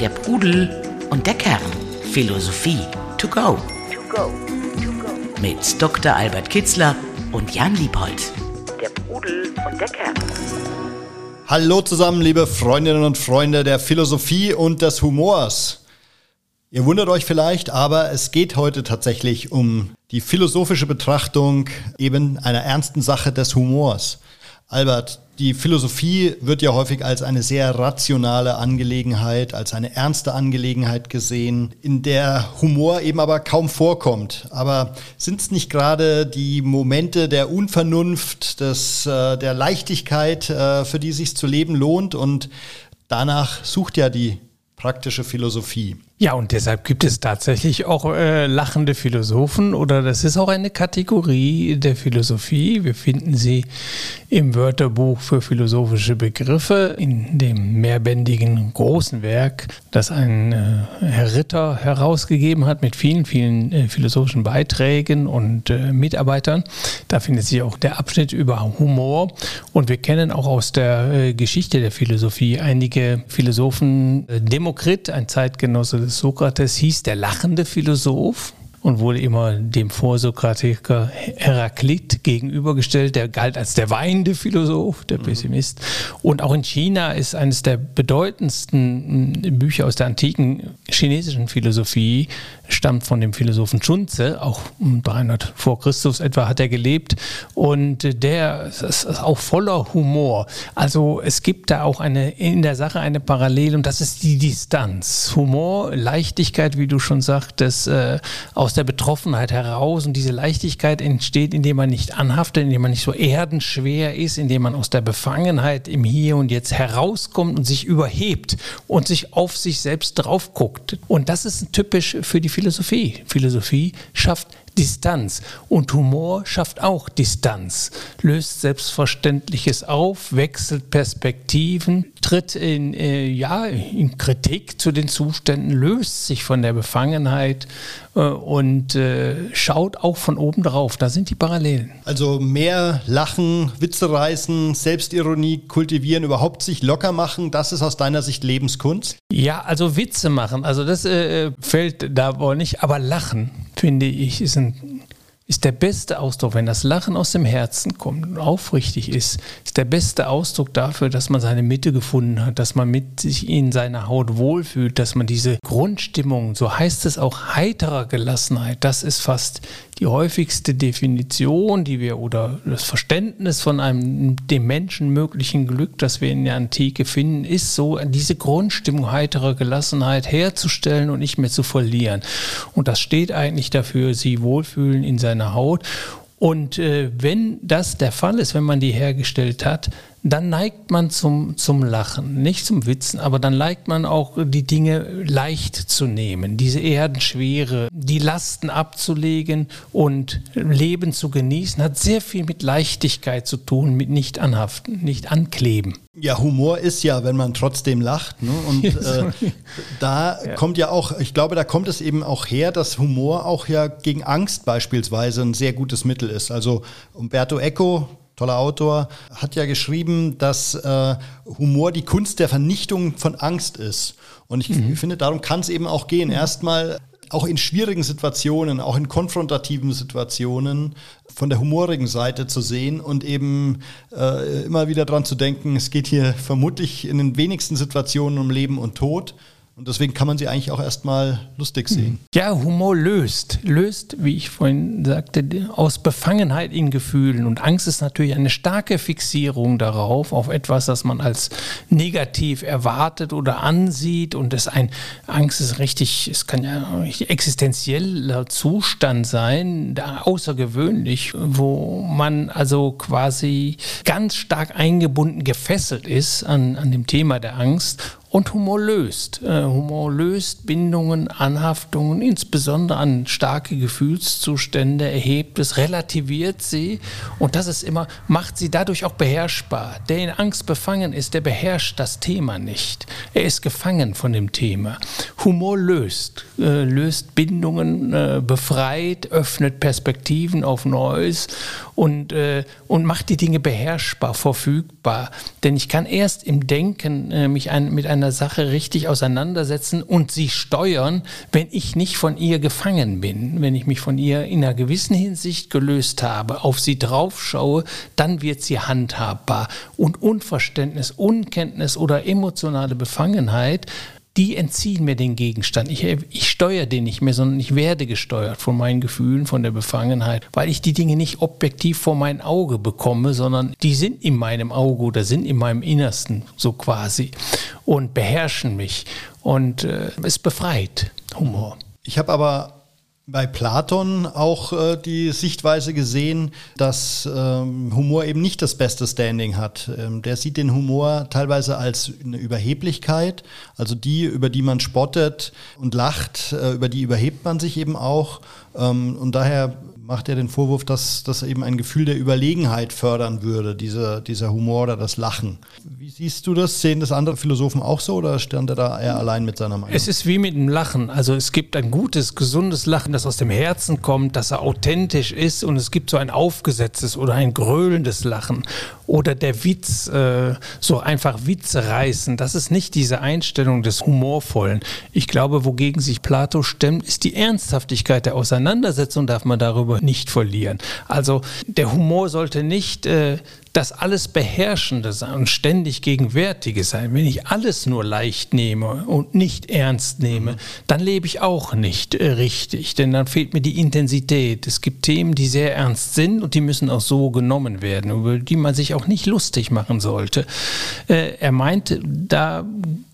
Der Pudel und der Kern. Philosophie to go. Mit Dr. Albert Kitzler und Jan Liebold. Der Pudel und der Kern. Hallo zusammen, liebe Freundinnen und Freunde der Philosophie und des Humors. Ihr wundert euch vielleicht, aber es geht heute tatsächlich um die philosophische Betrachtung eben einer ernsten Sache des Humors. Albert, die Philosophie wird ja häufig als eine sehr rationale Angelegenheit, als eine ernste Angelegenheit gesehen, in der Humor eben aber kaum vorkommt. Aber sind es nicht gerade die Momente der Unvernunft, des, äh, der Leichtigkeit, äh, für die sich zu leben lohnt? Und danach sucht ja die praktische Philosophie. Ja, und deshalb gibt es tatsächlich auch äh, lachende Philosophen oder das ist auch eine Kategorie der Philosophie. Wir finden sie im Wörterbuch für philosophische Begriffe in dem mehrbändigen großen Werk, das ein äh, Herr Ritter herausgegeben hat mit vielen, vielen äh, philosophischen Beiträgen und äh, Mitarbeitern. Da findet sich auch der Abschnitt über Humor und wir kennen auch aus der äh, Geschichte der Philosophie einige Philosophen, äh, Demokrit, ein Zeitgenosse des Sokrates hieß der lachende Philosoph und wurde immer dem Vorsokratiker Heraklit gegenübergestellt. Der galt als der weinende Philosoph, der mhm. Pessimist. Und auch in China ist eines der bedeutendsten Bücher aus der antiken chinesischen Philosophie stammt von dem Philosophen Chunze, auch um 300 vor Christus etwa hat er gelebt und der ist auch voller Humor. Also es gibt da auch eine in der Sache eine Parallele und das ist die Distanz. Humor, Leichtigkeit, wie du schon sagtest, äh, aus der Betroffenheit heraus und diese Leichtigkeit entsteht, indem man nicht anhaftet, indem man nicht so erdenschwer ist, indem man aus der Befangenheit im Hier und Jetzt herauskommt und sich überhebt und sich auf sich selbst drauf guckt. Und das ist typisch für die Philosophie Philosophie. Philosophie schafft Distanz und Humor schafft auch Distanz, löst Selbstverständliches auf, wechselt Perspektiven, tritt in, äh, ja, in Kritik zu den Zuständen, löst sich von der Befangenheit äh, und äh, schaut auch von oben drauf. Da sind die Parallelen. Also mehr lachen, Witze reißen, Selbstironie kultivieren, überhaupt sich locker machen, das ist aus deiner Sicht Lebenskunst? Ja, also Witze machen, also das äh, fällt da wohl nicht, aber lachen, finde ich, ist ein ist der beste Ausdruck, wenn das Lachen aus dem Herzen kommt und aufrichtig ist, ist der beste Ausdruck dafür, dass man seine Mitte gefunden hat, dass man mit sich in seiner Haut wohlfühlt, dass man diese Grundstimmung, so heißt es auch, heiterer Gelassenheit, das ist fast die häufigste Definition, die wir oder das Verständnis von einem dem Menschen möglichen Glück, das wir in der Antike finden, ist so, diese Grundstimmung heiterer Gelassenheit herzustellen und nicht mehr zu verlieren. Und das steht eigentlich dafür, sie wohlfühlen in seiner Haut. Und äh, wenn das der Fall ist, wenn man die hergestellt hat, dann neigt man zum, zum Lachen, nicht zum Witzen, aber dann neigt man auch die Dinge leicht zu nehmen, diese Erdenschwere, die Lasten abzulegen und Leben zu genießen, hat sehr viel mit Leichtigkeit zu tun, mit nicht anhaften, nicht ankleben. Ja, Humor ist ja, wenn man trotzdem lacht. Ne? Und äh, da ja. kommt ja auch, ich glaube, da kommt es eben auch her, dass Humor auch ja gegen Angst beispielsweise ein sehr gutes Mittel ist. Also Umberto Eco, toller Autor, hat ja geschrieben, dass äh, Humor die Kunst der Vernichtung von Angst ist. Und ich mhm. finde, darum kann es eben auch gehen. Mhm. Erstmal auch in schwierigen Situationen, auch in konfrontativen Situationen von der humorigen Seite zu sehen und eben äh, immer wieder dran zu denken, es geht hier vermutlich in den wenigsten Situationen um Leben und Tod. Und deswegen kann man sie eigentlich auch erstmal lustig sehen. Ja, Humor löst. Löst, wie ich vorhin sagte, aus Befangenheit in Gefühlen. Und Angst ist natürlich eine starke Fixierung darauf, auf etwas, das man als negativ erwartet oder ansieht. Und das ein, Angst ist richtig, es kann ja ein richtig existenzieller Zustand sein, da außergewöhnlich, wo man also quasi ganz stark eingebunden, gefesselt ist an, an dem Thema der Angst und Humor löst. Äh, Humor löst Bindungen, Anhaftungen, insbesondere an starke Gefühlszustände, erhebt es, relativiert sie und das ist immer, macht sie dadurch auch beherrschbar. Der in Angst befangen ist, der beherrscht das Thema nicht. Er ist gefangen von dem Thema. Humor löst, äh, löst Bindungen, äh, befreit, öffnet Perspektiven auf Neues und, und macht die Dinge beherrschbar, verfügbar. Denn ich kann erst im Denken mich mit einer einer Sache richtig auseinandersetzen und sie steuern, wenn ich nicht von ihr gefangen bin, wenn ich mich von ihr in einer gewissen Hinsicht gelöst habe, auf sie draufschaue, dann wird sie handhabbar. Und Unverständnis, Unkenntnis oder emotionale Befangenheit die entziehen mir den Gegenstand. Ich, ich steuere den nicht mehr, sondern ich werde gesteuert von meinen Gefühlen, von der Befangenheit, weil ich die Dinge nicht objektiv vor mein Auge bekomme, sondern die sind in meinem Auge oder sind in meinem Innersten so quasi und beherrschen mich. Und äh, es befreit Humor. Ich habe aber bei Platon auch äh, die Sichtweise gesehen, dass ähm, Humor eben nicht das beste Standing hat. Ähm, der sieht den Humor teilweise als eine Überheblichkeit, also die, über die man spottet und lacht, äh, über die überhebt man sich eben auch. Ähm, und daher macht er den Vorwurf, dass das eben ein Gefühl der Überlegenheit fördern würde, dieser, dieser Humor oder das Lachen. Wie siehst du das? Sehen das andere Philosophen auch so oder stand er da eher allein mit seiner Meinung? Es ist wie mit dem Lachen. Also es gibt ein gutes, gesundes Lachen, das aus dem Herzen kommt, das authentisch ist und es gibt so ein aufgesetztes oder ein gröhlendes Lachen oder der Witz, äh, so einfach Witze reißen. Das ist nicht diese Einstellung des Humorvollen. Ich glaube, wogegen sich Plato stemmt, ist die Ernsthaftigkeit der Auseinandersetzung, darf man darüber nicht verlieren. Also der Humor sollte nicht äh, das alles Beherrschende sein und ständig Gegenwärtige sein. Wenn ich alles nur leicht nehme und nicht ernst nehme, dann lebe ich auch nicht äh, richtig, denn dann fehlt mir die Intensität. Es gibt Themen, die sehr ernst sind und die müssen auch so genommen werden, über die man sich auch nicht lustig machen sollte. Äh, er meint, da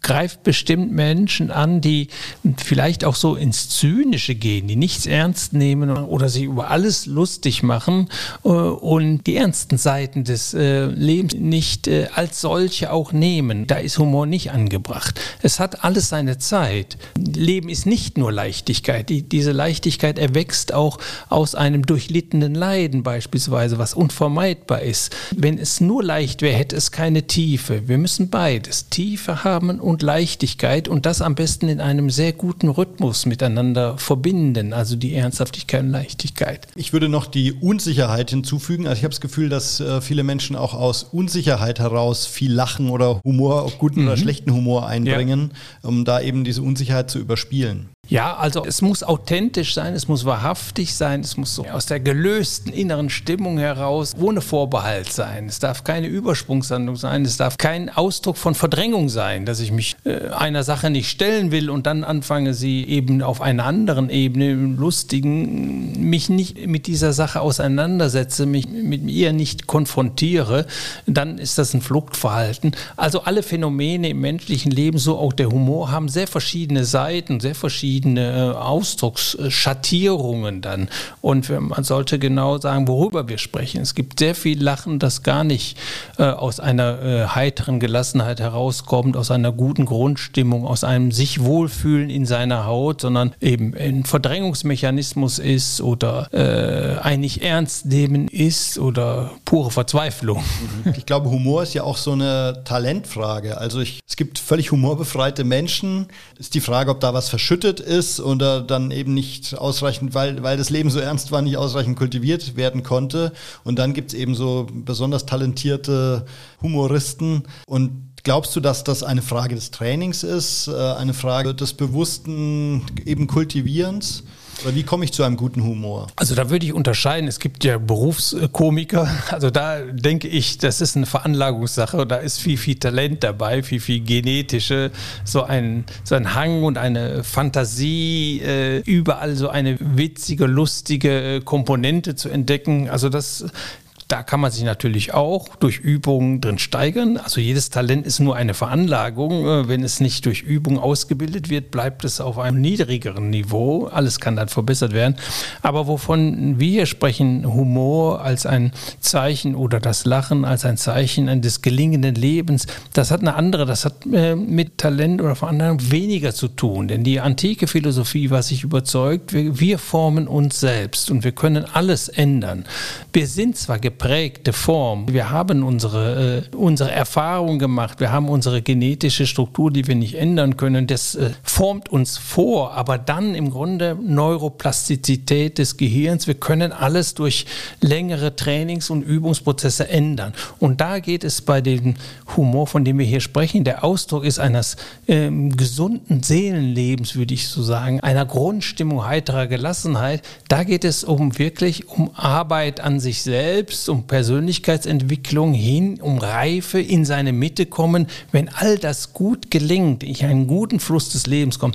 greift bestimmt Menschen an, die vielleicht auch so ins Zynische gehen, die nichts ernst nehmen oder sich über alles lustig machen äh, und die ernsten Seiten des äh, Lebens nicht äh, als solche auch nehmen. Da ist Humor nicht angebracht. Es hat alles seine Zeit. Leben ist nicht nur Leichtigkeit. Die, diese Leichtigkeit erwächst auch aus einem durchlittenen Leiden beispielsweise, was unvermeidbar ist. Wenn es nur leicht wäre, hätte es keine Tiefe. Wir müssen beides, Tiefe haben und Leichtigkeit und das am besten in einem sehr guten Rhythmus miteinander verbinden, also die Ernsthaftigkeit und Leichtigkeit. Ich würde noch die Unsicherheit hinzufügen. Also ich habe das Gefühl, dass äh, viele Menschen Menschen auch aus Unsicherheit heraus viel Lachen oder Humor, guten mhm. oder schlechten Humor einbringen, ja. um da eben diese Unsicherheit zu überspielen. Ja, also es muss authentisch sein, es muss wahrhaftig sein, es muss so aus der gelösten inneren Stimmung heraus ohne Vorbehalt sein. Es darf keine Übersprungshandlung sein, es darf kein Ausdruck von Verdrängung sein, dass ich mich äh, einer Sache nicht stellen will und dann anfange, sie eben auf einer anderen Ebene, im lustigen, mich nicht mit dieser Sache auseinandersetze, mich mit ihr nicht konfrontiere, dann ist das ein Fluchtverhalten. Also alle Phänomene im menschlichen Leben, so auch der Humor, haben sehr verschiedene Seiten, sehr verschiedene verschiedene äh, Ausdrucksschattierungen dann. Und man sollte genau sagen, worüber wir sprechen. Es gibt sehr viel Lachen, das gar nicht äh, aus einer äh, heiteren Gelassenheit herauskommt, aus einer guten Grundstimmung, aus einem sich wohlfühlen in seiner Haut, sondern eben ein Verdrängungsmechanismus ist oder äh, ein ernst nehmen ist oder pure Verzweiflung. Mhm. Ich glaube, Humor ist ja auch so eine Talentfrage. Also ich, es gibt völlig humorbefreite Menschen. Ist die Frage, ob da was verschüttet ist oder dann eben nicht ausreichend, weil, weil das Leben so ernst war, nicht ausreichend kultiviert werden konnte. Und dann gibt es eben so besonders talentierte Humoristen. Und Glaubst du, dass das eine Frage des Trainings ist, äh, eine Frage des bewussten eben Kultivierens? Oder wie komme ich zu einem guten Humor? Also da würde ich unterscheiden. Es gibt ja Berufskomiker. Also da denke ich, das ist eine Veranlagungssache. Da ist viel, viel Talent dabei, viel, viel genetische, so ein, so ein Hang und eine Fantasie, äh, überall so eine witzige, lustige Komponente zu entdecken. Also das da kann man sich natürlich auch durch Übungen drin steigern. Also jedes Talent ist nur eine Veranlagung. Äh, wenn es nicht durch Übung ausgebildet wird, bleibt es auf einem niedrigeren Niveau. Alles kann dann verbessert werden. Aber wovon wir sprechen, Humor als ein Zeichen oder das Lachen als ein Zeichen des gelingenden Lebens, das hat eine andere, das hat äh, mit Talent oder Veranlagung weniger zu tun. Denn die antike Philosophie war sich überzeugt, wir, wir formen uns selbst und wir können alles ändern. Wir sind zwar geprägt, geprägte Form. Wir haben unsere, äh, unsere Erfahrung gemacht, wir haben unsere genetische Struktur, die wir nicht ändern können. Das äh, formt uns vor, aber dann im Grunde Neuroplastizität des Gehirns. Wir können alles durch längere Trainings- und Übungsprozesse ändern. Und da geht es bei dem Humor, von dem wir hier sprechen. Der Ausdruck ist eines äh, gesunden Seelenlebens, würde ich so sagen, einer Grundstimmung heiterer Gelassenheit. Da geht es um wirklich um Arbeit an sich selbst, um Persönlichkeitsentwicklung hin, um Reife in seine Mitte kommen. Wenn all das gut gelingt, ich einen guten Fluss des Lebens komme,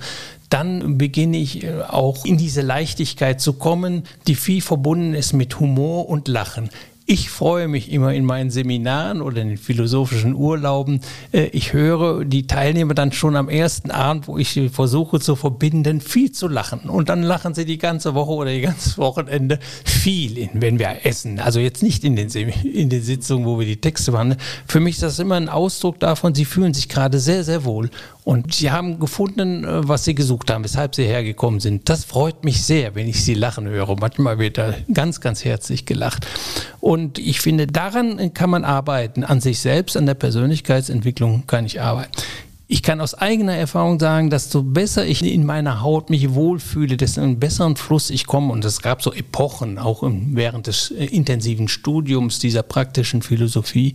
dann beginne ich äh, auch in diese Leichtigkeit zu kommen, die viel verbunden ist mit Humor und Lachen. Ich freue mich immer in meinen Seminaren oder in den philosophischen Urlauben. Äh, ich höre die Teilnehmer dann schon am ersten Abend, wo ich versuche zu verbinden, viel zu lachen. Und dann lachen sie die ganze Woche oder die ganze Wochenende viel, wenn wir essen. Also jetzt nicht in den, in den Sitzungen, wo wir die Texte behandeln. Für mich ist das immer ein Ausdruck davon, sie fühlen sich gerade sehr, sehr wohl. Und sie haben gefunden, äh, was sie gesucht haben, weshalb sie hergekommen sind. Das freut mich sehr, wenn ich sie lachen höre. Manchmal wird da ganz, ganz herzlich gelacht. Und ich finde, daran kann man arbeiten. An sich selbst, an der Persönlichkeitsentwicklung kann ich arbeiten. Ich kann aus eigener Erfahrung sagen, dass so besser ich in meiner Haut mich wohlfühle, desto einen besseren Fluss ich komme. Und es gab so Epochen, auch während des äh, intensiven Studiums dieser praktischen Philosophie.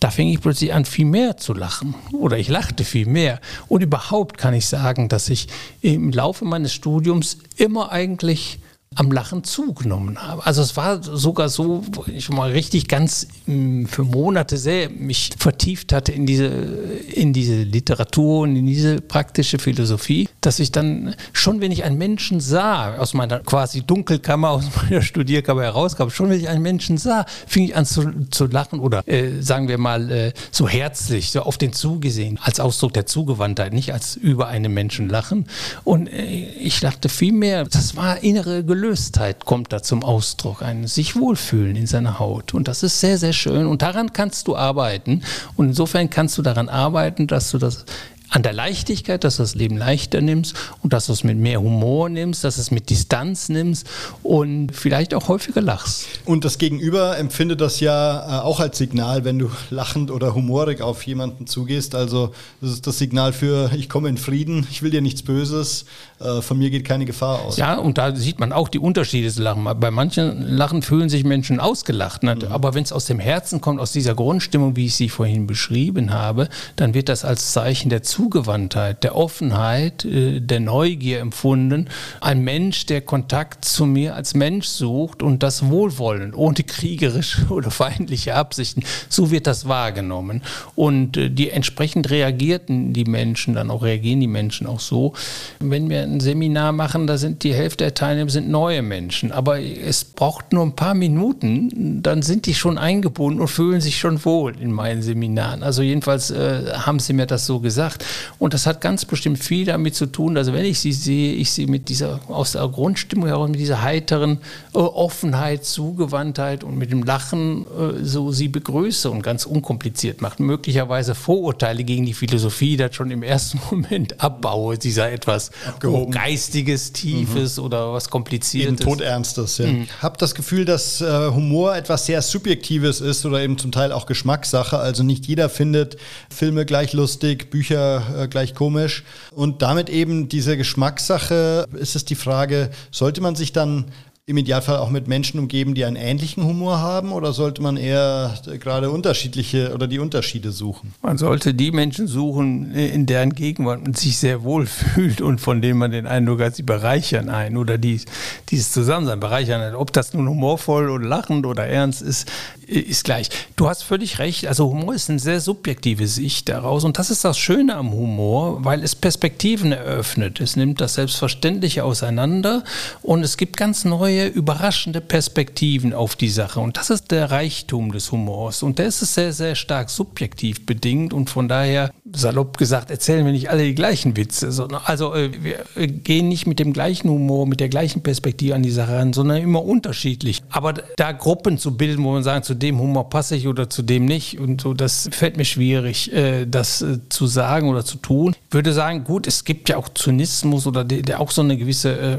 Da fing ich plötzlich an, viel mehr zu lachen. Oder ich lachte viel mehr. Und überhaupt kann ich sagen, dass ich im Laufe meines Studiums immer eigentlich am Lachen zugenommen habe. Also es war sogar so, wo ich mal richtig ganz mm, für Monate sehr mich vertieft hatte in diese, in diese Literatur und in diese praktische Philosophie, dass ich dann schon, wenn ich einen Menschen sah, aus meiner quasi Dunkelkammer, aus meiner Studierkammer herauskam, schon wenn ich einen Menschen sah, fing ich an zu, zu lachen oder äh, sagen wir mal äh, so herzlich, so auf den zugesehen, als Ausdruck der Zugewandtheit, nicht als über einen Menschen lachen. Und äh, ich lachte viel mehr, das war innere Gelösung. Gelöstheit kommt da zum Ausdruck, ein sich wohlfühlen in seiner Haut. Und das ist sehr, sehr schön. Und daran kannst du arbeiten. Und insofern kannst du daran arbeiten, dass du das an der Leichtigkeit, dass du das Leben leichter nimmst und dass du es mit mehr Humor nimmst, dass du es mit Distanz nimmst und vielleicht auch häufiger lachst. Und das Gegenüber empfindet das ja äh, auch als Signal, wenn du lachend oder humorig auf jemanden zugehst. Also das ist das Signal für, ich komme in Frieden, ich will dir nichts Böses, äh, von mir geht keine Gefahr aus. Ja, und da sieht man auch die Unterschiede des Lachen. Bei manchen Lachen fühlen sich Menschen ausgelacht. Ne? Mhm. Aber wenn es aus dem Herzen kommt, aus dieser Grundstimmung, wie ich sie vorhin beschrieben habe, dann wird das als Zeichen der Zukunft Zugewandtheit, der Offenheit, äh, der Neugier empfunden. Ein Mensch, der Kontakt zu mir als Mensch sucht und das Wohlwollen, ohne kriegerische oder feindliche Absichten. So wird das wahrgenommen. Und äh, die entsprechend reagierten die Menschen dann auch, reagieren die Menschen auch so. Wenn wir ein Seminar machen, da sind die Hälfte der Teilnehmer sind neue Menschen. Aber es braucht nur ein paar Minuten, dann sind die schon eingebunden und fühlen sich schon wohl in meinen Seminaren. Also jedenfalls äh, haben sie mir das so gesagt. Und das hat ganz bestimmt viel damit zu tun, dass wenn ich sie sehe, ich sie mit dieser, aus der Grundstimmung heraus, mit dieser heiteren äh, Offenheit, Zugewandtheit und mit dem Lachen äh, so sie begrüße und ganz unkompliziert macht. Möglicherweise Vorurteile gegen die Philosophie, das schon im ersten Moment abbaue, dieser etwas oh, Geistiges, Tiefes mhm. oder was Kompliziertes. Eben Todernstes, ja. Mhm. Hab das Gefühl, dass äh, Humor etwas sehr Subjektives ist oder eben zum Teil auch Geschmackssache. Also nicht jeder findet Filme gleich lustig, Bücher äh, gleich komisch. Und damit eben diese Geschmackssache ist es die Frage, sollte man sich dann im Idealfall auch mit Menschen umgeben, die einen ähnlichen Humor haben oder sollte man eher gerade unterschiedliche oder die Unterschiede suchen? Man sollte die Menschen suchen, in deren Gegenwart man sich sehr wohl fühlt und von denen man den Eindruck hat, sie bereichern einen oder die, dieses Zusammensein bereichern einen. Ob das nun humorvoll oder lachend oder ernst ist, ist gleich. Du hast völlig recht. Also Humor ist eine sehr subjektive Sicht daraus und das ist das Schöne am Humor, weil es Perspektiven eröffnet. Es nimmt das Selbstverständliche auseinander und es gibt ganz neue überraschende Perspektiven auf die Sache. Und das ist der Reichtum des Humors. Und der ist sehr, sehr stark subjektiv bedingt. Und von daher, salopp gesagt, erzählen wir nicht alle die gleichen Witze. Also äh, wir gehen nicht mit dem gleichen Humor, mit der gleichen Perspektive an die Sache ran, sondern immer unterschiedlich. Aber da Gruppen zu bilden, wo man sagt, zu dem Humor passe ich oder zu dem nicht, und so, das fällt mir schwierig, äh, das äh, zu sagen oder zu tun würde sagen, gut, es gibt ja auch Zynismus oder der, der auch so eine gewisse äh,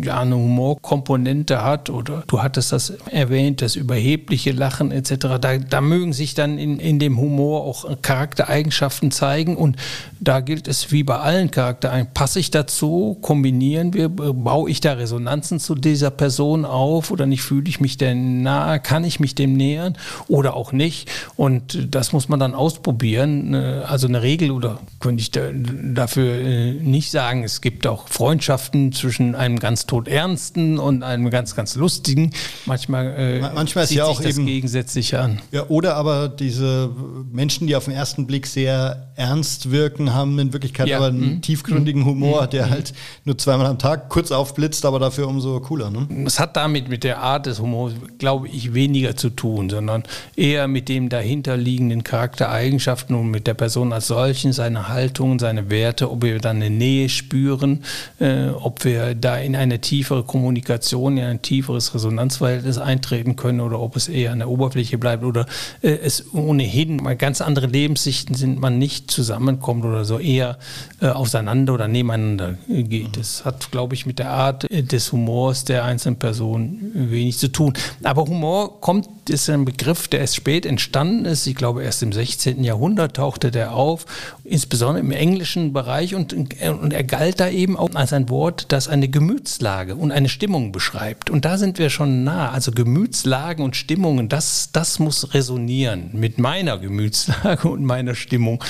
ja, eine Humorkomponente hat oder du hattest das erwähnt, das überhebliche Lachen etc. Da, da mögen sich dann in, in dem Humor auch Charaktereigenschaften zeigen und da gilt es wie bei allen Charakteren, passe ich dazu, kombinieren wir, baue ich da Resonanzen zu dieser Person auf oder nicht, fühle ich mich denn nahe, kann ich mich dem nähern oder auch nicht und das muss man dann ausprobieren. Äh, also eine Regel oder könnte ich da, dafür äh, nicht sagen, es gibt auch Freundschaften zwischen einem ganz todernsten und einem ganz, ganz lustigen. Manchmal, äh, Manchmal ist ja auch das eben, gegensätzlich an. Ja, oder aber diese Menschen, die auf den ersten Blick sehr ernst wirken, haben in Wirklichkeit ja. aber einen mhm. tiefgründigen Humor, mhm. der mhm. halt nur zweimal am Tag kurz aufblitzt, aber dafür umso cooler. Ne? Es hat damit mit der Art des Humors, glaube ich, weniger zu tun, sondern eher mit dem dahinterliegenden Charaktereigenschaften und mit der Person als solchen, seine Haltung, seine Werte, ob wir dann eine Nähe spüren, äh, ob wir da in eine tiefere Kommunikation, in ein tieferes Resonanzverhältnis eintreten können oder ob es eher an der Oberfläche bleibt oder äh, es ohnehin mal ganz andere Lebenssichten sind, man nicht zusammenkommt oder so eher äh, auseinander oder nebeneinander geht. Das hat, glaube ich, mit der Art äh, des Humors der einzelnen Person wenig zu tun. Aber Humor kommt, ist ein Begriff, der erst spät entstanden ist. Ich glaube, erst im 16. Jahrhundert tauchte der auf, insbesondere im englischen Bereich und, und er galt da eben auch als ein Wort, das eine Gemütslage und eine Stimmung beschreibt. Und da sind wir schon nah. Also Gemütslagen und Stimmungen, das, das muss resonieren mit meiner Gemütslage und meiner Stimmung.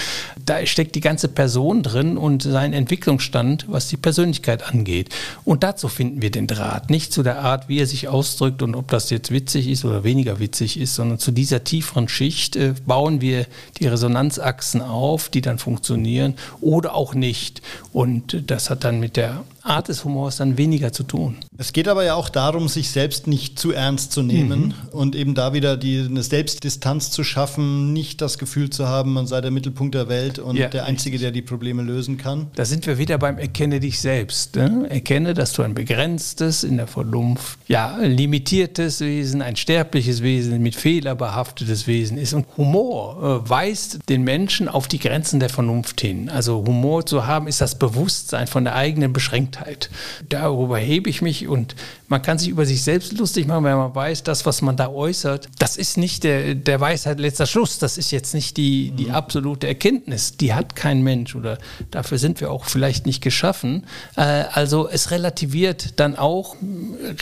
Da steckt die ganze Person drin und sein Entwicklungsstand, was die Persönlichkeit angeht. Und dazu finden wir den Draht. Nicht zu der Art, wie er sich ausdrückt und ob das jetzt witzig ist oder weniger witzig ist, sondern zu dieser tieferen Schicht äh, bauen wir die Resonanzachsen auf, die dann funktionieren oder auch nicht. Und das hat dann mit der Art des Humors dann weniger zu tun. Es geht aber ja auch darum, sich selbst nicht zu ernst zu nehmen mhm. und eben da wieder die, eine Selbstdistanz zu schaffen, nicht das Gefühl zu haben, man sei der Mittelpunkt der Welt und ja, der Einzige, der die Probleme lösen kann. Da sind wir wieder beim Erkenne dich selbst. Ne? Erkenne, dass du ein begrenztes, in der Vernunft, ja, limitiertes Wesen, ein sterbliches Wesen, mit Fehler behaftetes Wesen ist. Und Humor äh, weist den Menschen auf die Grenzen der Vernunft hin. Also Humor zu haben, ist das Bewusstsein von der eigenen Beschränktheit. Beschränktheit. Darüber hebe ich mich und man kann sich über sich selbst lustig machen, wenn man weiß, das, was man da äußert, das ist nicht der, der Weisheit letzter Schluss. Das ist jetzt nicht die, die mhm. absolute Erkenntnis. Die hat kein Mensch oder dafür sind wir auch vielleicht nicht geschaffen. Äh, also es relativiert dann auch,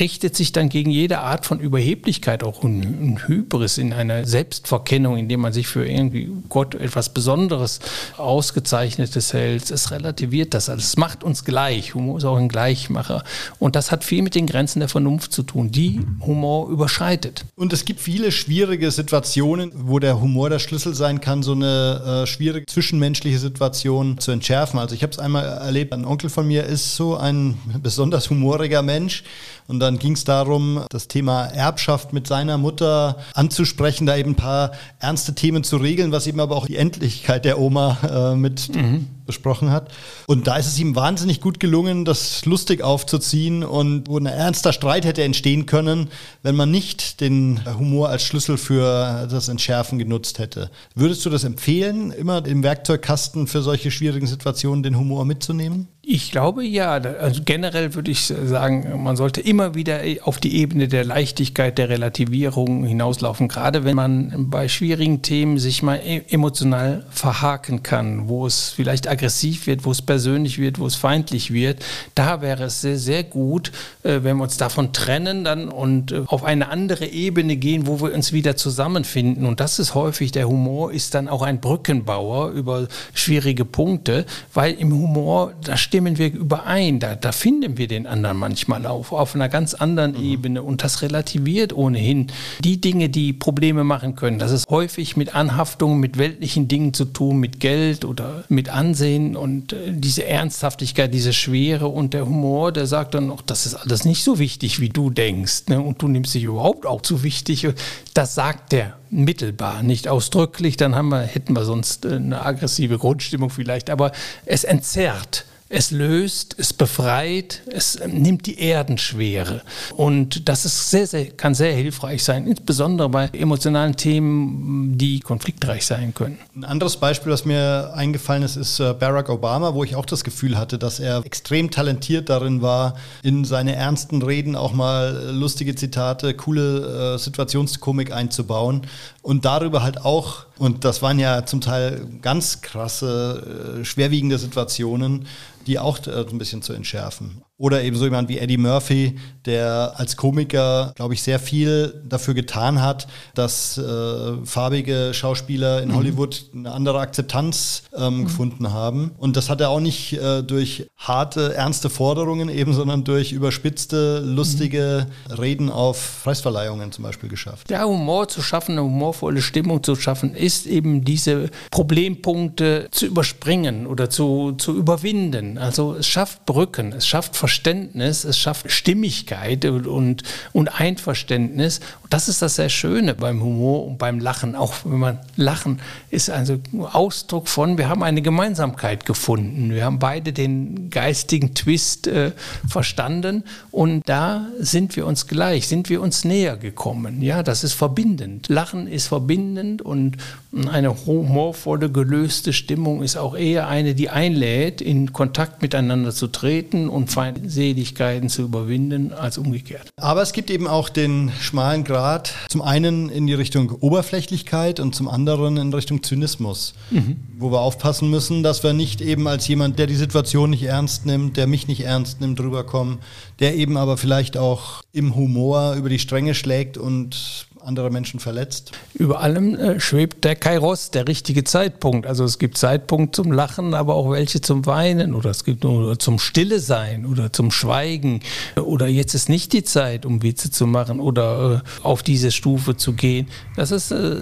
richtet sich dann gegen jede Art von Überheblichkeit, auch ein Hybris in einer Selbstverkennung, indem man sich für irgendwie Gott etwas Besonderes, Ausgezeichnetes hält. Es relativiert das alles. Es macht uns gleich. Humor ist auch ein Gleichmacher. Und das hat viel mit den Grenzen der Vernunft zu tun, die Humor überschreitet. Und es gibt viele schwierige Situationen, wo der Humor der Schlüssel sein kann, so eine äh, schwierige zwischenmenschliche Situation zu entschärfen. Also ich habe es einmal erlebt, ein Onkel von mir ist so ein besonders humoriger Mensch und dann ging es darum, das Thema Erbschaft mit seiner Mutter anzusprechen, da eben ein paar ernste Themen zu regeln, was eben aber auch die Endlichkeit der Oma äh, mit mhm. Besprochen hat. Und da ist es ihm wahnsinnig gut gelungen, das lustig aufzuziehen und wo ein ernster Streit hätte entstehen können, wenn man nicht den Humor als Schlüssel für das Entschärfen genutzt hätte. Würdest du das empfehlen, immer im Werkzeugkasten für solche schwierigen Situationen den Humor mitzunehmen? Ich glaube ja. Also generell würde ich sagen, man sollte immer wieder auf die Ebene der Leichtigkeit, der Relativierung hinauslaufen. Gerade wenn man bei schwierigen Themen sich mal e-, emotional verhaken kann, wo es vielleicht aggressiv wird, wo es persönlich wird, wo es feindlich wird. Da wäre es sehr, sehr gut, äh, wenn wir uns davon trennen dann und äh, auf eine andere Ebene gehen, wo wir uns wieder zusammenfinden. Und das ist häufig, der Humor ist dann auch ein Brückenbauer über schwierige Punkte, weil im Humor, da steht stimmen wir überein. Da, da finden wir den anderen manchmal auf, auf einer ganz anderen mhm. Ebene. Und das relativiert ohnehin die Dinge, die Probleme machen können. Das ist häufig mit Anhaftungen, mit weltlichen Dingen zu tun, mit Geld oder mit Ansehen und äh, diese Ernsthaftigkeit, diese Schwere und der Humor, der sagt dann noch, das ist alles nicht so wichtig, wie du denkst. Ne? Und du nimmst dich überhaupt auch zu wichtig. Das sagt der mittelbar, nicht ausdrücklich, dann haben wir, hätten wir sonst äh, eine aggressive Grundstimmung vielleicht, aber es entzerrt Es löst, es befreit, es nimmt die Erdenschwere. Und das ist sehr, sehr, kann sehr hilfreich sein, insbesondere bei emotionalen Themen, die konfliktreich sein können. Ein anderes Beispiel, was mir eingefallen ist, ist äh, Barack Obama, wo ich auch das Gefühl hatte, dass er extrem talentiert darin war, in seine ernsten Reden auch mal lustige Zitate, coole äh, Situationskomik einzubauen und darüber halt auch, und das waren ja zum Teil ganz krasse, äh, schwerwiegende Situationen, die auch äh, ein bisschen zu entschärfen. Oder eben so jemand wie Eddie Murphy, der als Komiker, glaube ich, sehr viel dafür getan hat, dass äh, farbige Schauspieler in mhm. Hollywood eine andere Akzeptanz ähm, mhm. gefunden haben. Und das hat er auch nicht äh, durch harte, ernste Forderungen eben, sondern durch überspitzte, lustige mhm. Reden auf Preisverleihungen zum Beispiel geschafft. Ja, Humor zu schaffen, eine humorvolle Stimmung zu schaffen, ist eben diese Problempunkte zu überspringen oder zu, zu überwinden. Also es schafft Brücken, es schafft Verständnis, es schafft Stimmigkeit und, und Einverständnis. Und das ist das sehr Schöne beim Humor und beim Lachen. Auch wenn man lachen ist also Ausdruck von, wir haben eine Gemeinsamkeit gefunden. Wir haben beide den geistigen Twist äh, verstanden und da sind wir uns gleich, sind wir uns näher gekommen. Ja, das ist verbindend. Lachen ist verbindend und eine humorvolle, gelöste Stimmung ist auch eher eine, die einlädt, in Kontakt miteinander zu treten und Feindseligkeiten zu überwinden, als umgekehrt. Aber es gibt eben auch den schmalen Grad, zum einen in die Richtung Oberflächlichkeit und zum anderen in Richtung Zynismus, mhm. wo wir aufpassen müssen, dass wir nicht eben als jemand, der die Situation nicht ernst nimmt, der mich nicht ernst nimmt, rüberkommen, der eben aber vielleicht auch im Humor über die Stränge schlägt und andere Menschen verletzt. Über allem äh, schwebt der Kairos, der richtige Zeitpunkt. Also es gibt Zeitpunkt zum Lachen, aber auch welche zum Weinen oder es gibt nur zum Stille sein oder zum Schweigen oder jetzt ist nicht die Zeit, um Witze zu machen oder äh, auf diese Stufe zu gehen. Das ist äh,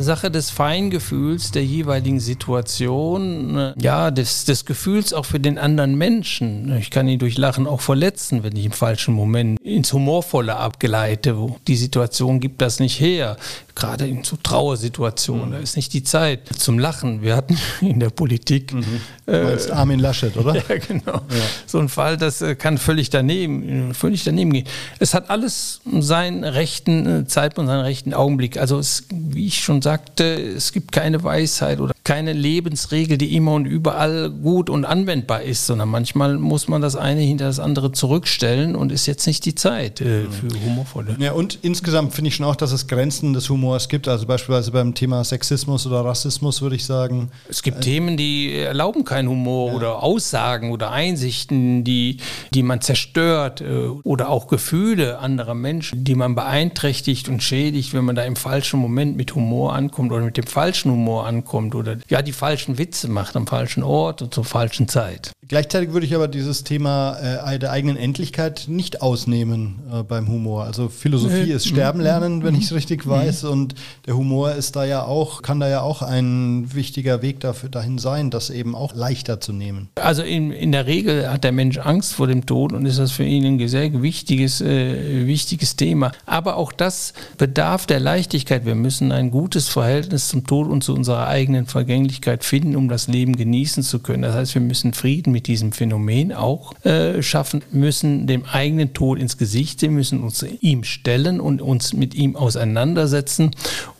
Sache des Feingefühls der jeweiligen Situation, äh, ja, des, des Gefühls auch für den anderen Menschen. Ich kann ihn durch Lachen auch verletzen, wenn ich im falschen Moment ins Humorvolle abgeleite. Die Situation gibt das nicht her gerade in so Trauersituationen, mhm. da ist nicht die Zeit zum Lachen. Wir hatten in der Politik. Mhm. Äh, Armin Laschet, oder? Ja, genau. Ja. So ein Fall, das äh, kann völlig daneben, völlig daneben gehen. Es hat alles seinen rechten äh, Zeitpunkt, seinen rechten Augenblick. Also es, wie ich schon sagte, es gibt keine Weisheit oder keine Lebensregel, die immer und überall gut und anwendbar ist, sondern manchmal muss man das eine hinter das andere zurückstellen und ist jetzt nicht die Zeit äh, mhm. für humorvolle. Ja, und insgesamt finde ich schon auch, dass es Grenzen des Humors Humors gibt. Also beispielsweise beim Thema Sexismus oder Rassismus würde ich sagen. Es gibt äh, Themen, die erlauben keinen Humor ja. oder Aussagen oder Einsichten, die, die man zerstört äh, oder auch Gefühle anderer Menschen, die man beeinträchtigt und schädigt, wenn man da im falschen Moment mit Humor ankommt oder mit dem falschen Humor ankommt oder ja die falschen Witze macht am falschen Ort und zur falschen Zeit. Gleichzeitig würde ich aber dieses Thema äh, der eigenen Endlichkeit nicht ausnehmen äh, beim Humor. Also Philosophie ist Sterben lernen, wenn ich es richtig weiß. Und der Humor ist da ja auch, kann da ja auch ein wichtiger Weg dafür dahin sein, das eben auch leichter zu nehmen. Also in, in der Regel hat der Mensch Angst vor dem Tod und ist das für ihn ein sehr wichtiges, äh, wichtiges Thema. Aber auch das bedarf der Leichtigkeit. Wir müssen ein gutes Verhältnis zum Tod und zu unserer eigenen Vergänglichkeit finden, um das Leben genießen zu können. Das heißt, wir müssen Frieden mit diesem Phänomen auch äh, schaffen, müssen dem eigenen Tod ins Gesicht sehen, müssen uns ihm stellen und uns mit ihm auseinandersetzen.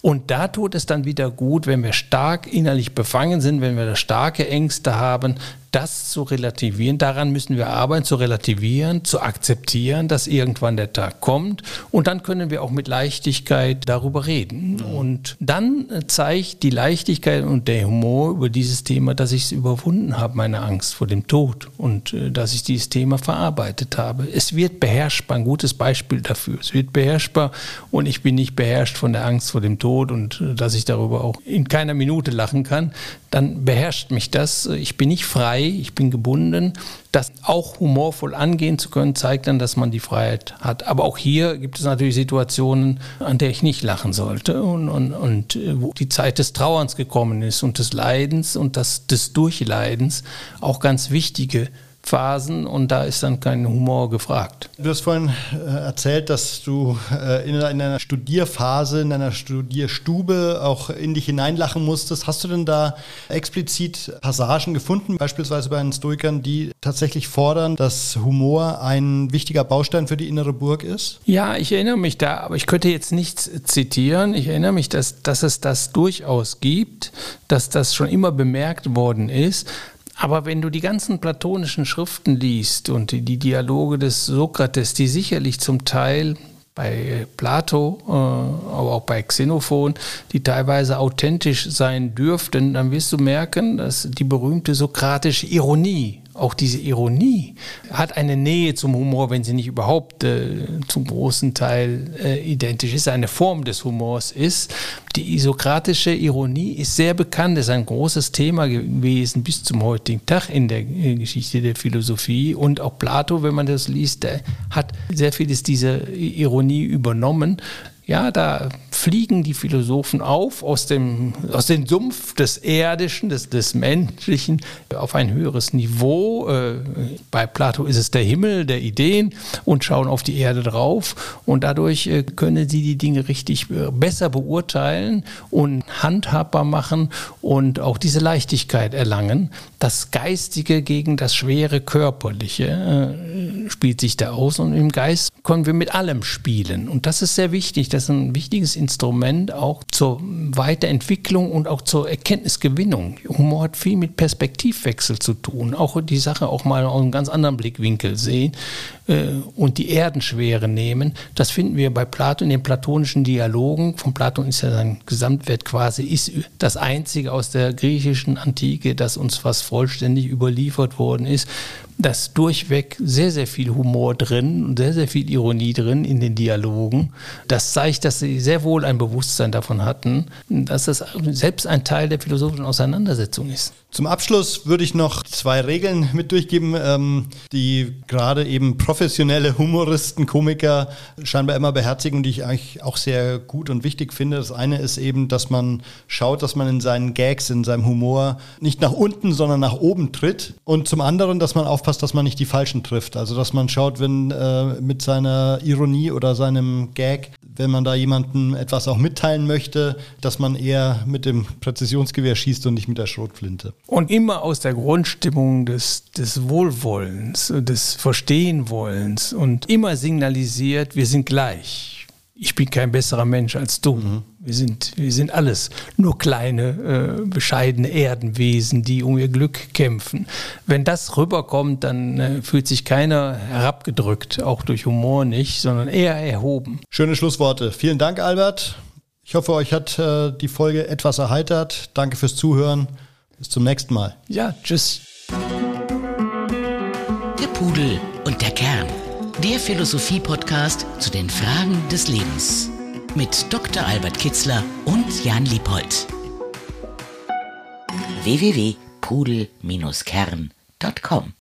Und da tut es dann wieder gut, wenn wir stark innerlich befangen sind, wenn wir starke Ängste haben, das zu relativieren. Daran müssen wir arbeiten, zu relativieren, zu akzeptieren, dass irgendwann der Tag kommt. Und dann können wir auch mit Leichtigkeit darüber reden. Und dann zeigt die Leichtigkeit und der Humor über dieses Thema, dass ich es überwunden habe, meine Angst vor dem Tod und äh, dass ich dieses Thema verarbeitet habe. Es wird beherrschbar, ein gutes Beispiel dafür. Es wird beherrschbar und ich bin nicht beherrscht von der Angst vor dem Tod und äh, dass ich darüber auch in keiner Minute lachen kann. Dann beherrscht mich das. Ich bin nicht frei frei, ich bin gebunden. Das auch humorvoll angehen zu können, zeigt dann, dass man die Freiheit hat. Aber auch hier gibt es natürlich Situationen, an der ich nicht lachen sollte und, und, und äh, wo die Zeit des Trauerns gekommen ist und des Leidens und das, des Durchleidens auch ganz wichtige Phasen und da ist dann kein Humor gefragt. Du hast vorhin äh, erzählt, dass du äh, in, einer Studierphase, in einer Studierstube auch in dich hineinlachen musstest. Hast du denn da explizit Passagen gefunden, beispielsweise bei den Stoikern, die tatsächlich fordern, dass Humor ein wichtiger Baustein für die innere Burg ist? Ja, ich erinnere mich da, aber ich könnte jetzt nichts zitieren. Ich erinnere mich, dass, dass es das durchaus gibt, dass das schon immer bemerkt worden ist. Aber wenn du die ganzen platonischen Schriften liest und die Dialoge des Sokrates, die sicherlich zum Teil bei Plato, äh, aber auch bei Xenophon, die teilweise authentisch sein dürften, dann wirst du merken, dass die berühmte sokratische Ironie auch diese Ironie hat eine Nähe zum Humor, wenn sie nicht überhaupt äh, zum großen Teil äh, identisch ist, eine Form des Humors ist. Die isokratische Ironie ist sehr bekannt, ist ein großes Thema gewesen bis zum heutigen Tag in der äh, Geschichte der Philosophie. Und auch Plato, wenn man das liest, hat sehr vieles dieser Ironie übernommen. Ja, da fliegen die Philosophen auf aus dem, aus dem Sumpf des Erdischen, des, des Menschlichen auf ein höheres Niveau. Äh, bei Plato ist es der Himmel der Ideen und schauen auf die Erde drauf. Und dadurch äh, können sie die Dinge richtig äh, besser beurteilen und handhabbar machen und auch diese Leichtigkeit erlangen. Das Geistige gegen das schwere Körperliche spielt sich da aus und im Geist können wir mit allem spielen. Und das ist sehr wichtig. Das ist ein wichtiges Instrument auch zur Weiterentwicklung und auch zur Erkenntnisgewinnung. Humor hat viel mit Perspektivwechsel zu tun. Auch die Sache auch mal aus einem ganz anderen Blickwinkel sehen äh, und die Erdenschwere nehmen. Das finden wir bei Plato in den platonischen Dialogen. Von Platon ist ja sein Gesamtwert quasi ist das einzige aus der griechischen Antike, das uns fast vollständig überliefert worden ist dass durchweg sehr, sehr viel Humor drin und sehr, sehr viel Ironie drin in den Dialogen. Das zeigt, dass sie sehr wohl ein Bewusstsein davon hatten, dass das selbst ein Teil der philosophischen Auseinandersetzung ist. Zum Abschluss würde ich noch zwei Regeln mit durchgeben, ähm, die gerade eben professionelle Humoristen, Komiker scheinbar immer beherzigen, die ich eigentlich auch sehr gut und wichtig finde. Das eine ist eben, dass man schaut, dass man in seinen Gags, in seinem Humor nicht nach unten, sondern nach oben tritt. Und zum anderen, dass man aufpasst, dass man nicht die Falschen trifft. Also, dass man schaut, wenn äh, mit seiner Ironie oder seinem Gag wenn man da jemandem etwas auch mitteilen möchte, dass man eher mit dem Präzisionsgewehr schießt und nicht mit der Schrotflinte. Und immer aus der Grundstimmung des, des Wohlwollens, des Verstehenwollens und immer signalisiert, wir sind gleich ich bin kein besserer Mensch als du. Mhm. Wir, sind, wir sind alles nur kleine, äh, bescheidene Erdenwesen, die um ihr Glück kämpfen. Wenn das rüberkommt, dann äh, fühlt sich keiner herabgedrückt, auch durch Humor nicht, sondern eher erhoben. Schöne Schlussworte. Vielen Dank, Albert. Ich hoffe, euch hat äh, die Folge etwas erheitert. Danke fürs Zuhören. Bis zum nächsten Mal. Ja, tschüss. Der Pudel und der Kern der Philosophie-Podcast zu den Fragen des Lebens mit Dr. Albert Kitzler und Jan Liebold. www.pudel-kern.com